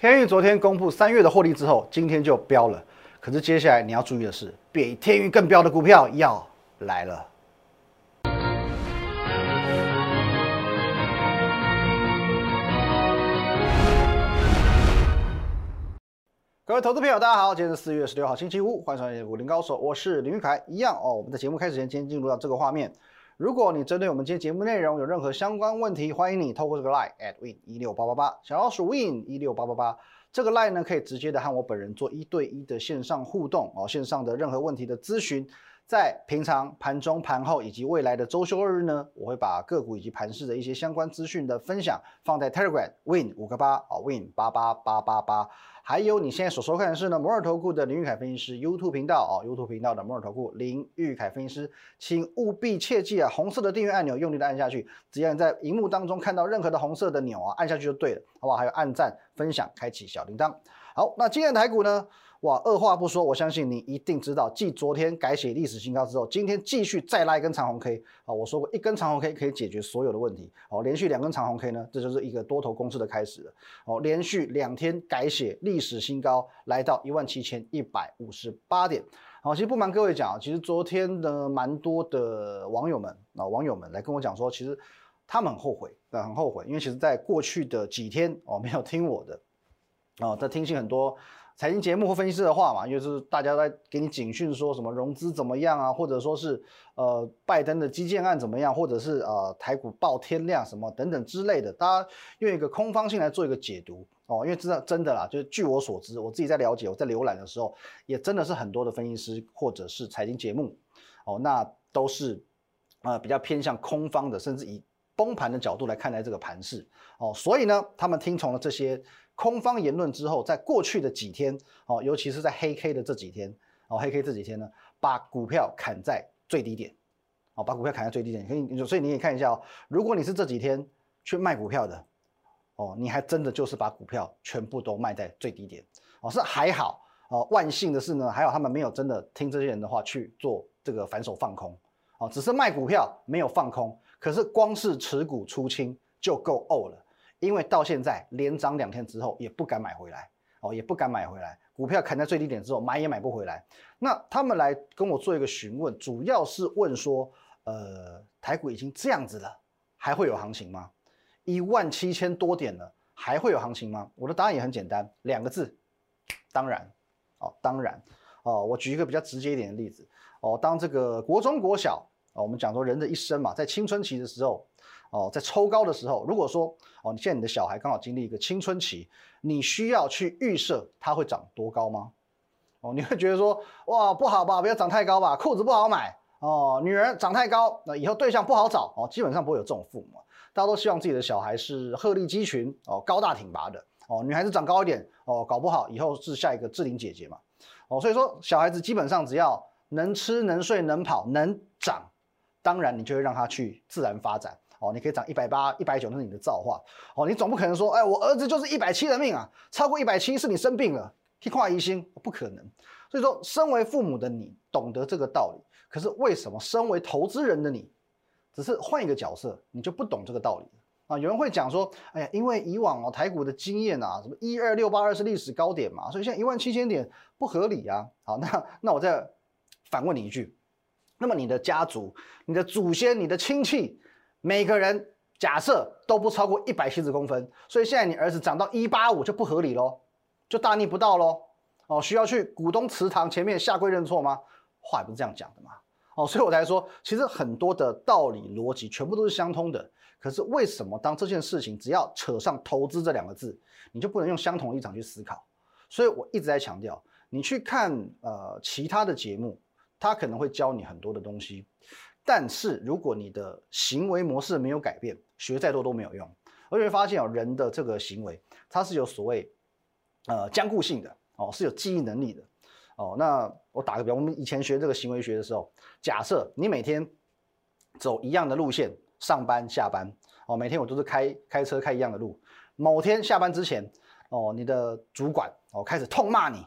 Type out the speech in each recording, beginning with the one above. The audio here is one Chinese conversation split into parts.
天宇昨天公布三月的获利之后，今天就飙了。可是接下来你要注意的是，比天宇更飙的股票要来了。各位投资朋友，大家好，今天是四月十六号，星期五，欢迎收看《武林高手》，我是林玉凯。一样哦，我们的节目开始前，先进入到这个画面。如果你针对我们今天节目内容有任何相关问题，欢迎你透过这个 line at win 一六八八八，小老鼠 win 一六八八八，这个 line 呢可以直接的和我本人做一对一的线上互动哦，线上的任何问题的咨询。在平常盘中、盘后以及未来的周休二日呢，我会把个股以及盘市的一些相关资讯的分享放在 Telegram Win 五个八啊 Win 八八八八八，还有你现在所收看的是呢摩尔投顾的林玉凯分析师 YouTube 频道哦 YouTube 频道的摩尔投顾林玉凯分析师，请务必切记啊，红色的订阅按钮用力的按下去，只要你在荧幕当中看到任何的红色的钮啊，按下去就对了，好不好？还有按赞、分享、开启小铃铛。好，那今天的台股呢？哇，二话不说，我相信你一定知道，继昨天改写历史新高之后，今天继续再拉一根长红 K 啊！我说过，一根长红 K 可以解决所有的问题哦。连续两根长红 K 呢，这就是一个多头攻势的开始了哦。连续两天改写历史新高，来到一万七千一百五十八点。好，其实不瞒各位讲，其实昨天的蛮多的网友们啊，网友们来跟我讲说，其实他们很后悔啊，很后悔，因为其实在过去的几天哦，没有听我的哦，在听信很多。财经节目或分析师的话嘛，因为是大家在给你警讯，说什么融资怎么样啊，或者说是呃拜登的基建案怎么样，或者是呃台股爆天量什么等等之类的，大家用一个空方性来做一个解读哦，因为知道真的啦，就是据我所知，我自己在了解，我在浏览的时候，也真的是很多的分析师或者是财经节目哦，那都是呃比较偏向空方的，甚至以崩盘的角度来看待这个盘势哦，所以呢，他们听从了这些。空方言论之后，在过去的几天，哦，尤其是在黑 K 的这几天，哦，黑 K 这几天呢，把股票砍在最低点，哦，把股票砍在最低点，可以，所以你可以看一下哦，如果你是这几天去卖股票的，哦，你还真的就是把股票全部都卖在最低点，哦，是还好，哦，万幸的是呢，还好他们没有真的听这些人的话去做这个反手放空，哦，只是卖股票没有放空，可是光是持股出清就够呕了。因为到现在连涨两天之后也不敢买回来哦，也不敢买回来，股票砍在最低点之后买也买不回来。那他们来跟我做一个询问，主要是问说，呃，台股已经这样子了，还会有行情吗？一万七千多点了，还会有行情吗？我的答案也很简单，两个字，当然。哦，当然。哦，我举一个比较直接一点的例子。哦，当这个国中国小，哦，我们讲说人的一生嘛，在青春期的时候。哦，在抽高的时候，如果说哦，你现在你的小孩刚好经历一个青春期，你需要去预设他会长多高吗？哦，你会觉得说哇不好吧，不要长太高吧，裤子不好买哦，女人长太高，那以后对象不好找哦，基本上不会有这种父母，大家都希望自己的小孩是鹤立鸡群哦，高大挺拔的哦，女孩子长高一点哦，搞不好以后是下一个志玲姐姐嘛哦，所以说小孩子基本上只要能吃能睡能跑能长，当然你就会让他去自然发展。哦，你可以涨一百八、一百九，那是你的造化。哦，你总不可能说，哎，我儿子就是一百七的命啊，超过一百七是你生病了，替跨疑心，不可能。所以说，身为父母的你懂得这个道理，可是为什么身为投资人的你，只是换一个角色，你就不懂这个道理啊？有人会讲说，哎呀，因为以往哦台股的经验啊，什么一二六八二是历史高点嘛，所以现在一万七千点不合理啊。好，那那我再反问你一句，那么你的家族、你的祖先、你的亲戚？每个人假设都不超过一百七十公分，所以现在你儿子长到一八五就不合理喽，就大逆不道喽。哦，需要去股东祠堂前面下跪认错吗？话也不是这样讲的嘛。哦，所以我才说，其实很多的道理逻辑全部都是相通的。可是为什么当这件事情只要扯上投资这两个字，你就不能用相同立场去思考？所以我一直在强调，你去看呃其他的节目，他可能会教你很多的东西。但是如果你的行为模式没有改变，学再多都没有用。而且发现哦，人的这个行为，它是有所谓呃僵固性的哦，是有记忆能力的哦。那我打个比方，我们以前学这个行为学的时候，假设你每天走一样的路线上班下班哦，每天我都是开开车开一样的路。某天下班之前哦，你的主管哦开始痛骂你，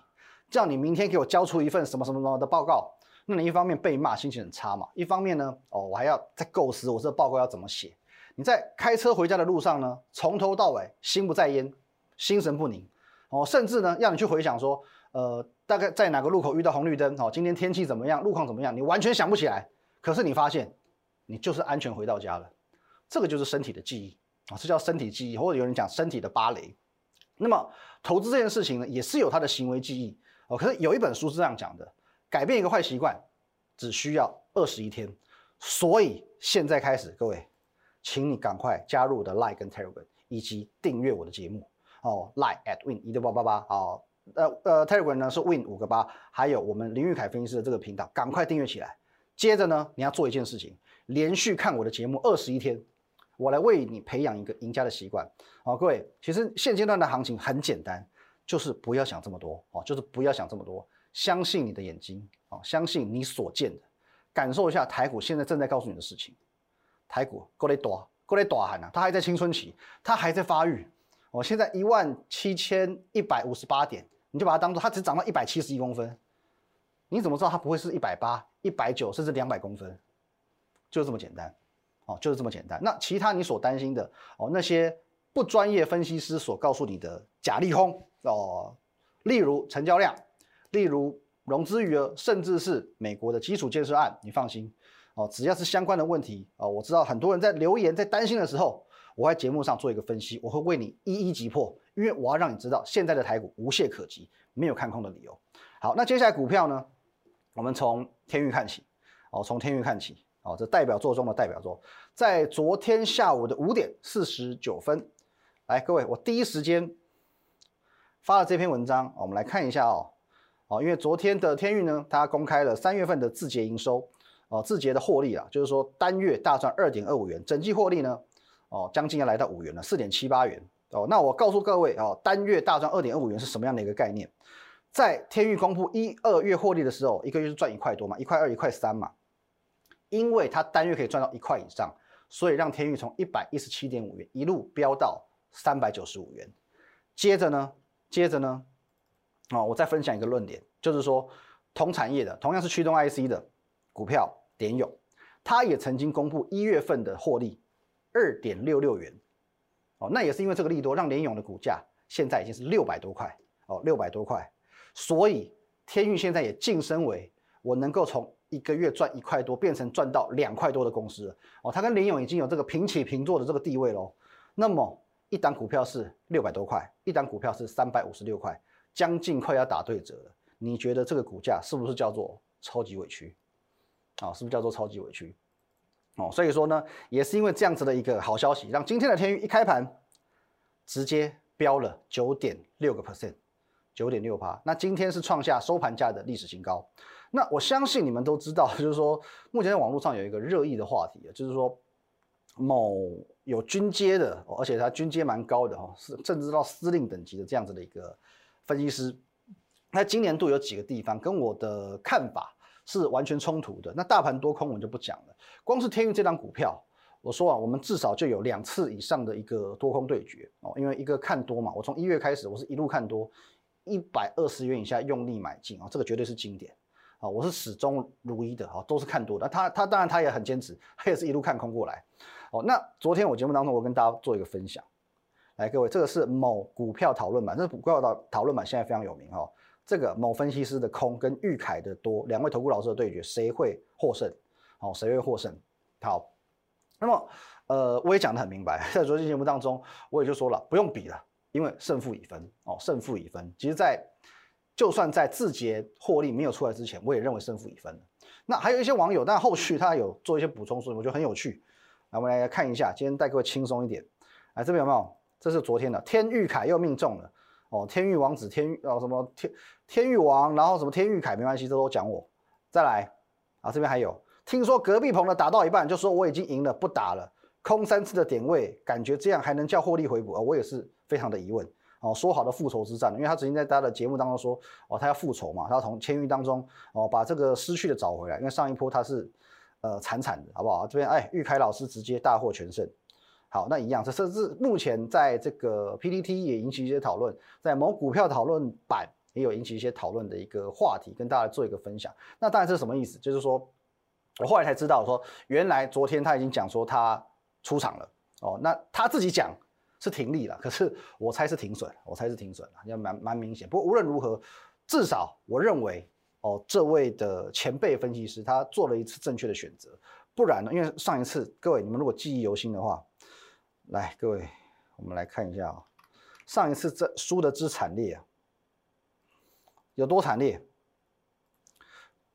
叫你明天给我交出一份什么什么什么的报告。那你一方面被骂，心情很差嘛；一方面呢，哦，我还要再构思我这报告要怎么写。你在开车回家的路上呢，从头到尾心不在焉，心神不宁，哦，甚至呢，让你去回想说，呃，大概在哪个路口遇到红绿灯，哦，今天天气怎么样，路况怎么样，你完全想不起来。可是你发现，你就是安全回到家了，这个就是身体的记忆啊，这叫身体记忆，或者有人讲身体的芭蕾。那么投资这件事情呢，也是有它的行为记忆哦。可是有一本书是这样讲的，改变一个坏习惯只需要二十一天。所以现在开始，各位，请你赶快加入我的 Like 跟 Telegram，以及订阅我的节目哦。Like at win 一六八八八哦，呃呃，Telegram 呢是 win 五个八，还有我们林玉凯分析师的这个频道，赶快订阅起来。接着呢，你要做一件事情，连续看我的节目二十一天，我来为你培养一个赢家的习惯。好，各位，其实现阶段的行情很简单，就是不要想这么多哦，就是不要想这么多，相信你的眼睛哦，相信你所见的，感受一下台股现在正在告诉你的事情。台股过来多，过来多喊呐，它还在青春期，它还在发育。哦，现在一万七千一百五十八点，你就把它当做它只涨到一百七十一公分。你怎么知道它不会是一百八、一百九甚至两百公分？就是这么简单，哦，就是这么简单。那其他你所担心的哦，那些不专业分析师所告诉你的假利空哦，例如成交量，例如融资余额，甚至是美国的基础建设案，你放心。哦，只要是相关的问题哦，我知道很多人在留言在担心的时候，我在节目上做一个分析，我会为你一一击破，因为我要让你知道现在的台股无懈可击，没有看空的理由。好，那接下来股票呢？我们从天域看起，哦，从天域看起，哦，这代表作中的代表作，在昨天下午的五点四十九分，来，各位，我第一时间发了这篇文章，我们来看一下哦，哦，因为昨天的天运呢，它公开了三月份的字节营收，哦，字节的获利啊，就是说单月大赚二点二五元，整季获利呢，哦，将近要来到五元了，四点七八元，哦，那我告诉各位哦，单月大赚二点二五元是什么样的一个概念？在天运公布一二月获利的时候，一个月是赚一块多嘛，一块二、一块三嘛。因为它单月可以赚到一块以上，所以让天运从一百一十七点五元一路飙到三百九十五元。接着呢，接着呢，啊，我再分享一个论点，就是说同产业的，同样是驱动 IC 的股票点勇，它也曾经公布一月份的获利二点六六元。哦，那也是因为这个利多，让联勇的股价现在已经是六百多块哦，六百多块。所以天运现在也晋升为我能够从一个月赚一块多变成赚到两块多的公司哦，它跟联勇已经有这个平起平坐的这个地位喽。那么一档股票是六百多块，一档股票是三百五十六块，将近快要打对折了。你觉得这个股价是不是叫做超级委屈？啊，是不是叫做超级委屈？哦，所以说呢，也是因为这样子的一个好消息，让今天的天一开盘直接飙了九点六个 percent。九点六八，那今天是创下收盘价的历史新高。那我相信你们都知道，就是说目前在网络上有一个热议的话题啊，就是说某有军阶的，而且他军阶蛮高的哈，是甚至到司令等级的这样子的一个分析师。那今年度有几个地方跟我的看法是完全冲突的。那大盘多空我就不讲了，光是天运这张股票，我说啊，我们至少就有两次以上的一个多空对决哦，因为一个看多嘛，我从一月开始，我是一路看多。一百二十元以下用力买进啊，这个绝对是经典啊！我是始终如一的啊，都是看多的。他他当然他也很坚持，他也是一路看空过来哦。那昨天我节目当中，我跟大家做一个分享，来各位，这个是某股票讨论版，这是股票的讨论版现在非常有名哦。这个某分析师的空跟玉凯的多，两位投顾老师的对决，谁会获胜？哦，谁会获胜？好，那么呃，我也讲得很明白，在昨天节目当中，我也就说了，不用比了。因为胜负已分哦，胜负已分。其实，在就算在字节获利没有出来之前，我也认为胜负已分那还有一些网友，但后续他有做一些补充，所以我觉得很有趣。来，我们来看一下，今天带各位轻松一点。来，这边有没有？这是昨天的天域凯又命中了哦，天域王子天域哦什么天天域王，然后什么天域凯没关系，这都讲我。再来啊，这边还有，听说隔壁棚的打到一半就说我已经赢了，不打了，空三次的点位，感觉这样还能叫获利回补啊？我也是。非常的疑问哦，说好的复仇之战，因为他曾经在他的节目当中说哦，他要复仇嘛，他要从签约当中哦把这个失去的找回来，因为上一波他是呃惨惨的，好不好？这边哎，玉凯老师直接大获全胜，好，那一样，这甚至目前在这个 PPT 也引起一些讨论，在某股票讨论版也有引起一些讨论的一个话题，跟大家做一个分享。那当然是什么意思？就是说我后来才知道说，原来昨天他已经讲说他出场了哦，那他自己讲。是停利了，可是我猜是停损，我猜是停损了，要蛮蛮明显。不过无论如何，至少我认为哦，这位的前辈分析师他做了一次正确的选择，不然呢，因为上一次各位你们如果记忆犹新的话，来各位我们来看一下啊，上一次这输的之惨烈啊，有多惨烈？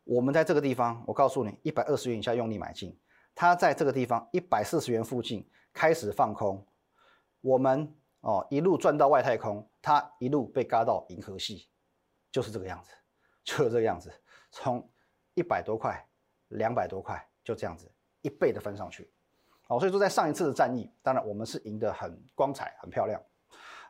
我们在这个地方，我告诉你，一百二十元以下用力买进。它在这个地方一百四十元附近开始放空，我们哦一路赚到外太空，它一路被嘎到银河系，就是这个样子，就是这个样子，从一百多块、两百多块就这样子一倍的翻上去。哦，所以说在上一次的战役，当然我们是赢得很光彩、很漂亮。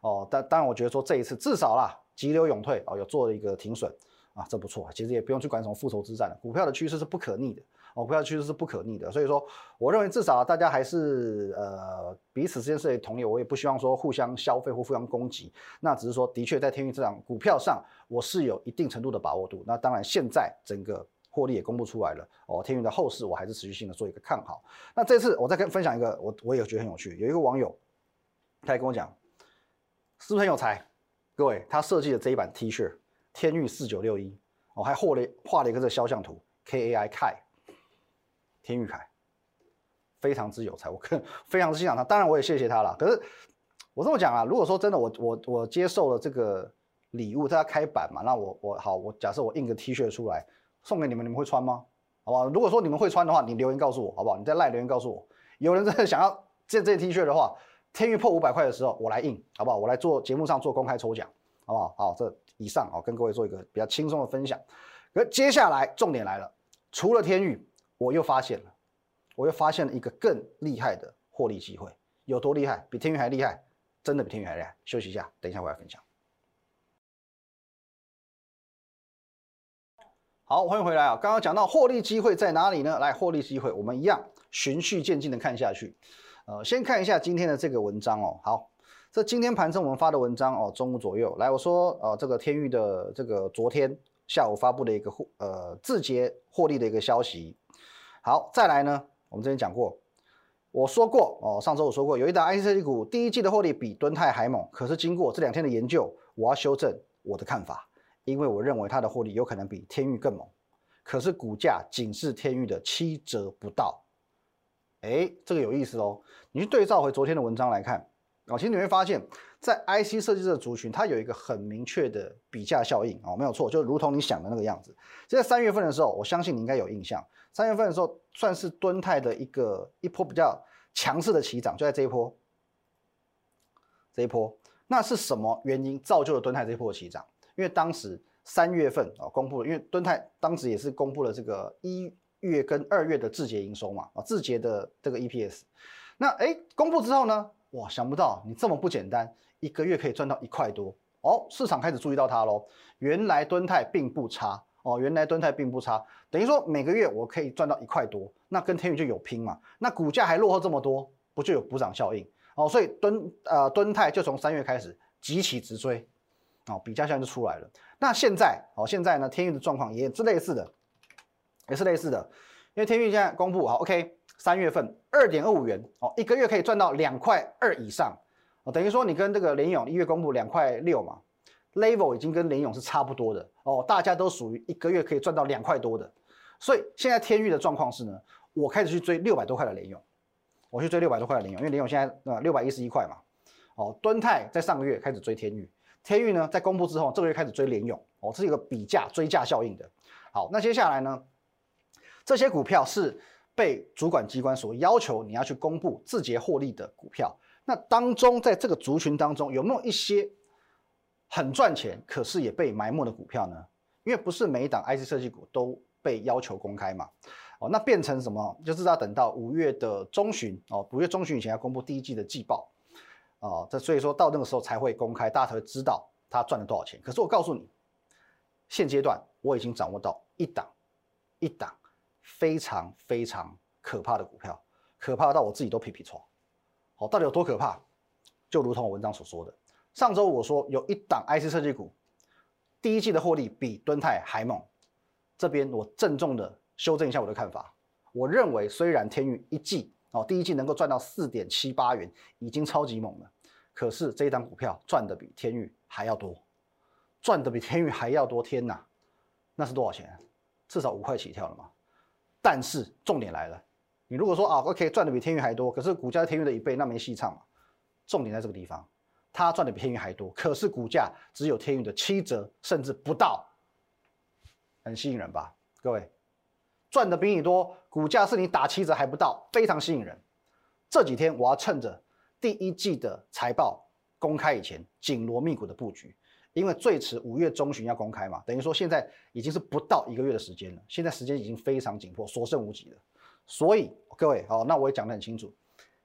哦，但当然我觉得说这一次至少啦，急流勇退哦，有做了一个停损。啊，这不错，其实也不用去管什么复仇之战了。股票的趋势是不可逆的，哦，股票趋势是不可逆的，所以说，我认为至少大家还是呃彼此之间是同意，我也不希望说互相消费或互相攻击。那只是说，的确在天运这档股票上，我是有一定程度的把握度。那当然，现在整个获利也公布出来了，哦，天运的后市我还是持续性的做一个看好。那这次我再跟分享一个，我我也觉得很有趣，有一个网友他也跟我讲，是不是很有才？各位，他设计的这一版 T 恤。天域四九六一，我还画了画了一个这个肖像图，K A I Kai，天域凯，非常之有才，我更非常之欣赏他。当然我也谢谢他了。可是我这么讲啊，如果说真的我我我接受了这个礼物，他要开版嘛，那我我好，我假设我印个 T 恤出来送给你们，你们会穿吗？好不好？如果说你们会穿的话，你留言告诉我，好不好？你在赖留言告诉我，有人真的想要这这 T 恤的话，天域破五百块的时候，我来印，好不好？我来做节目上做公开抽奖，好不好？好，这。以上哦，跟各位做一个比较轻松的分享。可接下来重点来了，除了天域，我又发现了，我又发现了一个更厉害的获利机会。有多厉害？比天域还厉害？真的比天域还厉害？休息一下，等一下我来分享。好，欢迎回来啊！刚刚讲到获利机会在哪里呢？来，获利机会，我们一样循序渐进的看下去。呃，先看一下今天的这个文章哦。好。这今天盘中我们发的文章哦，中午左右来，我说呃，这个天域的这个昨天下午发布的一个获呃字节获利的一个消息。好，再来呢，我们之前讲过，我说过哦，上周我说过，有一档 IC 设计股第一季的获利比敦泰还猛，可是经过这两天的研究，我要修正我的看法，因为我认为它的获利有可能比天域更猛，可是股价仅是天域的七折不到。哎，这个有意思哦，你去对照回昨天的文章来看。哦，其实你会发现，在 IC 设计这个族群，它有一个很明确的比价效应哦，没有错，就如同你想的那个样子。就在三月份的时候，我相信你应该有印象，三月份的时候算是敦泰的一个一波比较强势的起涨，就在这一波，这一波，那是什么原因造就了敦泰这一波的起涨？因为当时三月份哦公布了，因为敦泰当时也是公布了这个一月跟二月的字节营收嘛，啊字节的这个 EPS，那哎公布之后呢？哇，想不到你这么不简单，一个月可以赚到一块多哦！市场开始注意到它喽。原来敦泰并不差哦，原来敦泰并不差，等于说每个月我可以赚到一块多，那跟天宇就有拼嘛。那股价还落后这么多，不就有补涨效应哦？所以敦呃敦泰就从三月开始急起直追哦，比价效应就出来了。那现在哦，现在呢天域的状况也是类似的，也是类似的，因为天域现在公布好 OK。三月份二点二五元哦，一个月可以赚到两块二以上哦，等于说你跟这个联勇一月公布两块六嘛，level 已经跟联勇是差不多的哦，大家都属于一个月可以赚到两块多的，所以现在天域的状况是呢，我开始去追六百多块的联勇，我去追六百多块的联勇，因为联勇现在呃六百一十一块嘛，哦，敦泰在上个月开始追天域，天域呢在公布之后这个月开始追联勇哦，这是一个比价追价效应的，好，那接下来呢，这些股票是。被主管机关所要求你要去公布字节获利的股票，那当中在这个族群当中有没有一些很赚钱，可是也被埋没的股票呢？因为不是每一档 IC 设计股都被要求公开嘛，哦，那变成什么？就是要等到五月的中旬哦，五月中旬以前要公布第一季的季报哦，这所以说到那个时候才会公开，大家才会知道他赚了多少钱。可是我告诉你，现阶段我已经掌握到一档一档。非常非常可怕的股票，可怕到我自己都皮皮抽。好，到底有多可怕？就如同我文章所说的，上周我说有一档 IC 设计股，第一季的获利比敦泰还猛。这边我郑重的修正一下我的看法，我认为虽然天宇一季哦第一季能够赚到四点七八元，已经超级猛了，可是这一档股票赚的比天域还要多，赚的比天域还要多，天哪，那是多少钱？至少五块起跳了嘛。但是重点来了，你如果说啊，OK，赚的比天域还多，可是股价是天域的一倍，那没戏唱嘛。重点在这个地方，它赚的比天域还多，可是股价只有天域的七折，甚至不到，很吸引人吧？各位，赚的比你多，股价是你打七折还不到，非常吸引人。这几天我要趁着第一季的财报公开以前，紧锣密鼓的布局，因为最迟五月中旬要公开嘛，等于说现在已经是不到一个月的时间了，现在时间已经非常紧迫，所剩无几了。所以各位，好，那我也讲得很清楚，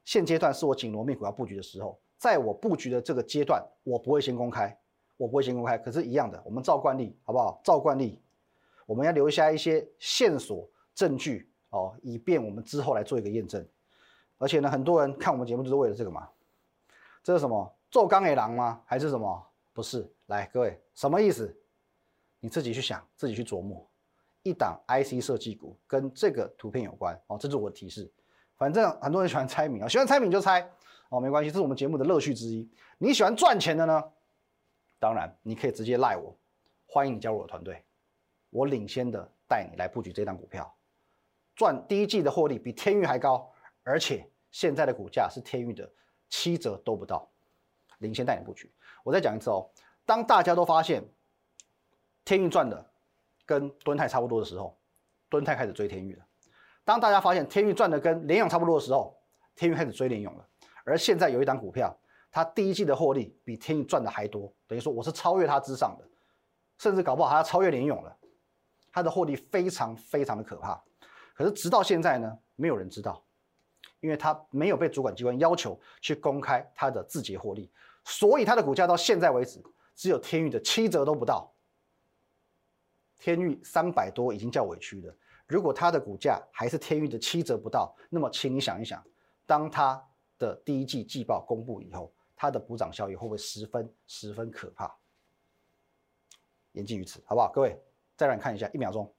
现阶段是我紧锣密鼓要布局的时候，在我布局的这个阶段，我不会先公开，我不会先公开，可是，一样的，我们照惯例，好不好？照惯例，我们要留下一些线索证据哦，以便我们之后来做一个验证。而且呢，很多人看我们节目就是为了这个嘛？这是什么？做钢铁狼吗？还是什么？不是。来，各位，什么意思？你自己去想，自己去琢磨。一档 IC 设计股跟这个图片有关哦，这是我的提示。反正很多人喜欢猜谜啊，喜欢猜谜就猜哦，没关系，这是我们节目的乐趣之一。你喜欢赚钱的呢？当然，你可以直接赖我，欢迎你加入我的团队，我领先的带你来布局这档股票，赚第一季的获利比天域还高，而且。现在的股价是天域的七折都不到，领先带你布局。我再讲一次哦，当大家都发现天域赚的跟敦泰差不多的时候，敦泰开始追天域了；当大家发现天域赚的跟联勇差不多的时候，天域开始追联勇了。而现在有一档股票，它第一季的获利比天域赚的还多，等于说我是超越它之上的，甚至搞不好还要超越联勇了。它的获利非常非常的可怕，可是直到现在呢，没有人知道。因为它没有被主管机关要求去公开它的字节获利，所以它的股价到现在为止只有天域的七折都不到。天域三百多已经叫委屈了，如果它的股价还是天域的七折不到，那么请你想一想，当它的第一季季报公布以后，它的补涨效应会不会十分十分可怕？言尽于此，好不好？各位再让你看一下，一秒钟。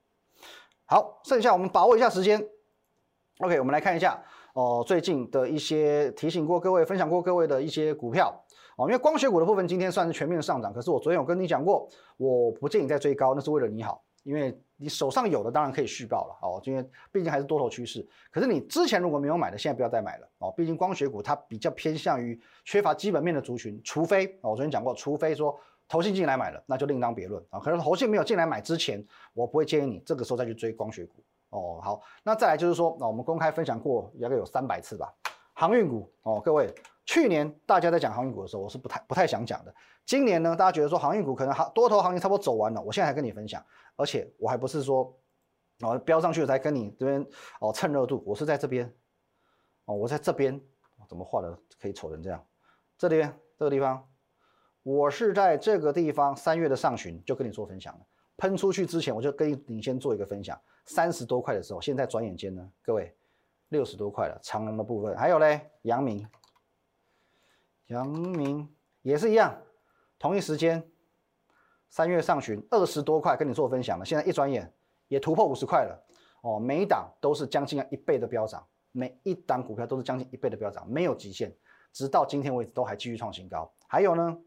好，剩下我们把握一下时间。OK，我们来看一下。哦，最近的一些提醒过各位，分享过各位的一些股票哦，因为光学股的部分今天算是全面的上涨，可是我昨天有跟你讲过，我不建议再追高，那是为了你好，因为你手上有的当然可以续报了哦，因为毕竟还是多头趋势。可是你之前如果没有买的，现在不要再买了哦，毕竟光学股它比较偏向于缺乏基本面的族群，除非哦，我昨天讲过，除非说投信进来买了，那就另当别论啊。可是投信没有进来买之前，我不会建议你这个时候再去追光学股。哦，好，那再来就是说，那我们公开分享过，大概有三百次吧。航运股哦，各位，去年大家在讲航运股的时候，我是不太不太想讲的。今年呢，大家觉得说航运股可能行多头行情差不多走完了，我现在还跟你分享，而且我还不是说哦飙上去了才跟你这边哦蹭热度，我是在这边哦，我在这边怎么画的可以丑成这样？这里这个地方，我是在这个地方三月的上旬就跟你做分享了，喷出去之前我就跟你先做一个分享。三十多块的时候，现在转眼间呢，各位六十多块了。长隆的部分还有嘞，阳明，阳明也是一样，同一时间，三月上旬二十多块跟你做分享了，现在一转眼也突破五十块了。哦，每一档都是将近一倍的飙涨，每一档股票都是将近一倍的飙涨，没有极限，直到今天为止都还继续创新高。还有呢，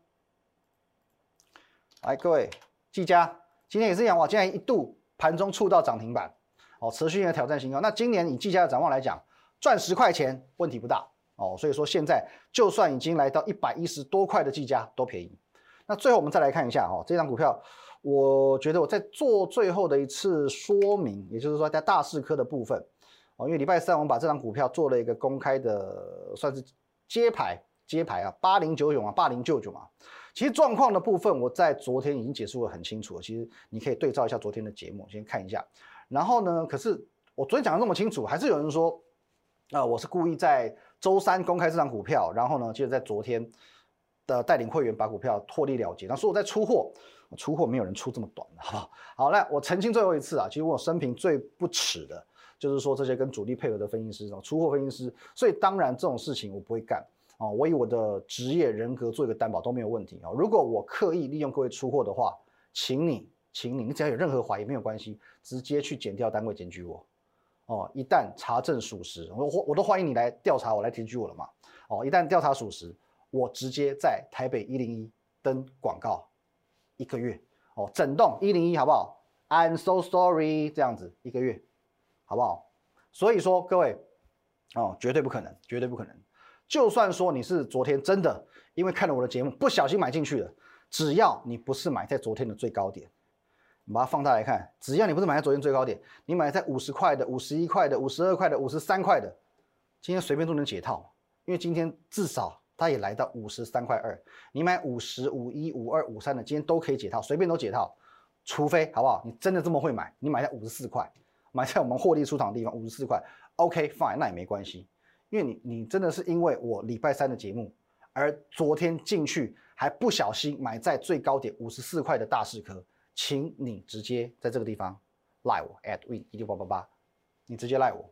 来各位，技嘉今天也是一样，哇，竟然一度。盘中触到涨停板，哦，持续性的挑战新高。那今年以技嘉的展望来讲，赚十块钱问题不大哦。所以说现在就算已经来到一百一十多块的技嘉都便宜。那最后我们再来看一下哈，这张股票，我觉得我在做最后的一次说明，也就是说在大市科的部分哦，因为礼拜三我们把这张股票做了一个公开的，算是揭牌揭牌啊，八零九九啊，八零九九嘛。其实状况的部分，我在昨天已经解释的很清楚了。其实你可以对照一下昨天的节目，先看一下。然后呢，可是我昨天讲的那么清楚，还是有人说，啊，我是故意在周三公开这张股票，然后呢，接着在昨天的带领会员把股票获利了结。那说我在出货，出货没有人出这么短的，好不好？好，那我澄清最后一次啊，其实我生平最不耻的就是说这些跟主力配合的分析师，出货分析师。所以当然这种事情我不会干。哦，我以我的职业人格做一个担保都没有问题啊。如果我刻意利用各位出货的话，请你，请你，你只要有任何怀疑没有关系，直接去检调单位检举我。哦，一旦查证属实，我我我都欢迎你来调查我来检举我了嘛。哦，一旦调查属实，我直接在台北一零一登广告一个月哦，整栋一零一好不好？I'm so sorry，这样子一个月好不好？所以说各位哦，绝对不可能，绝对不可能。就算说你是昨天真的因为看了我的节目不小心买进去了，只要你不是买在昨天的最高点，把它放大来看，只要你不是买在昨天最高点，你买在五十块的、五十一块的、五十二块的、五十三块的，今天随便都能解套，因为今天至少它也来到五十三块二，你买五十五一五二五三的，今天都可以解套，随便都解套，除非好不好？你真的这么会买，你买在五十四块，买在我们获利出场的地方五十四块，OK fine，那也没关系。因为你你真的是因为我礼拜三的节目，而昨天进去还不小心买在最高点五十四块的大市科，请你直接在这个地方赖我 at win 一六八八八，你直接赖我，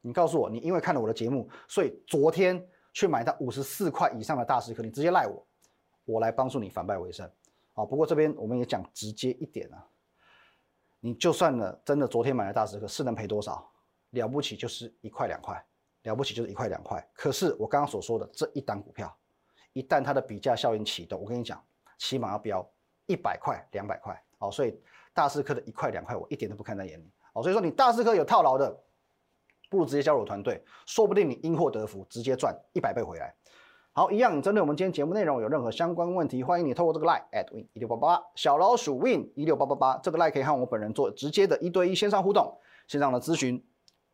你告诉我你因为看了我的节目，所以昨天去买到五十四块以上的大市科，你直接赖我，我来帮助你反败为胜。好，不过这边我们也讲直接一点啊，你就算了真的昨天买的大市科是能赔多少？了不起就是一块两块。了不起就是一块两块，可是我刚刚所说的这一单股票，一旦它的比价效应启动，我跟你讲，起码要标一百块、两百块，好，所以大师科的一块两块，我一点都不看在眼里，好，所以说你大师科有套牢的，不如直接加入我团队，说不定你因祸得福，直接赚一百倍回来。好，一样，针对我们今天节目内容有任何相关问题，欢迎你透过这个 line at win 一六八八小老鼠 win 一六八八八这个 line 可以和我本人做直接的一对一线上互动，线上的咨询。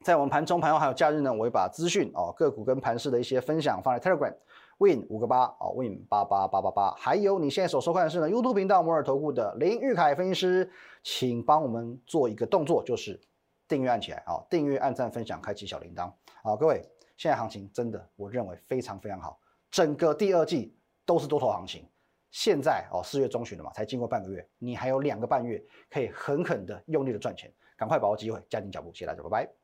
在我们盘中、盘后还有假日呢，我会把资讯哦，个股跟盘市的一些分享放在 Telegram Win 五个八啊，Win 八八八八八，还有你现在所收看的是呢 YouTube 频道摩尔投顾的林玉凯分析师，请帮我们做一个动作，就是订阅按起来啊，订阅、按赞、分享、开启小铃铛啊，各位，现在行情真的我认为非常非常好，整个第二季都是多头行情，现在哦四月中旬了嘛，才经过半个月，你还有两个半月可以狠狠的用力的赚钱，赶快把握机会，加紧脚步，谢谢大家，拜拜。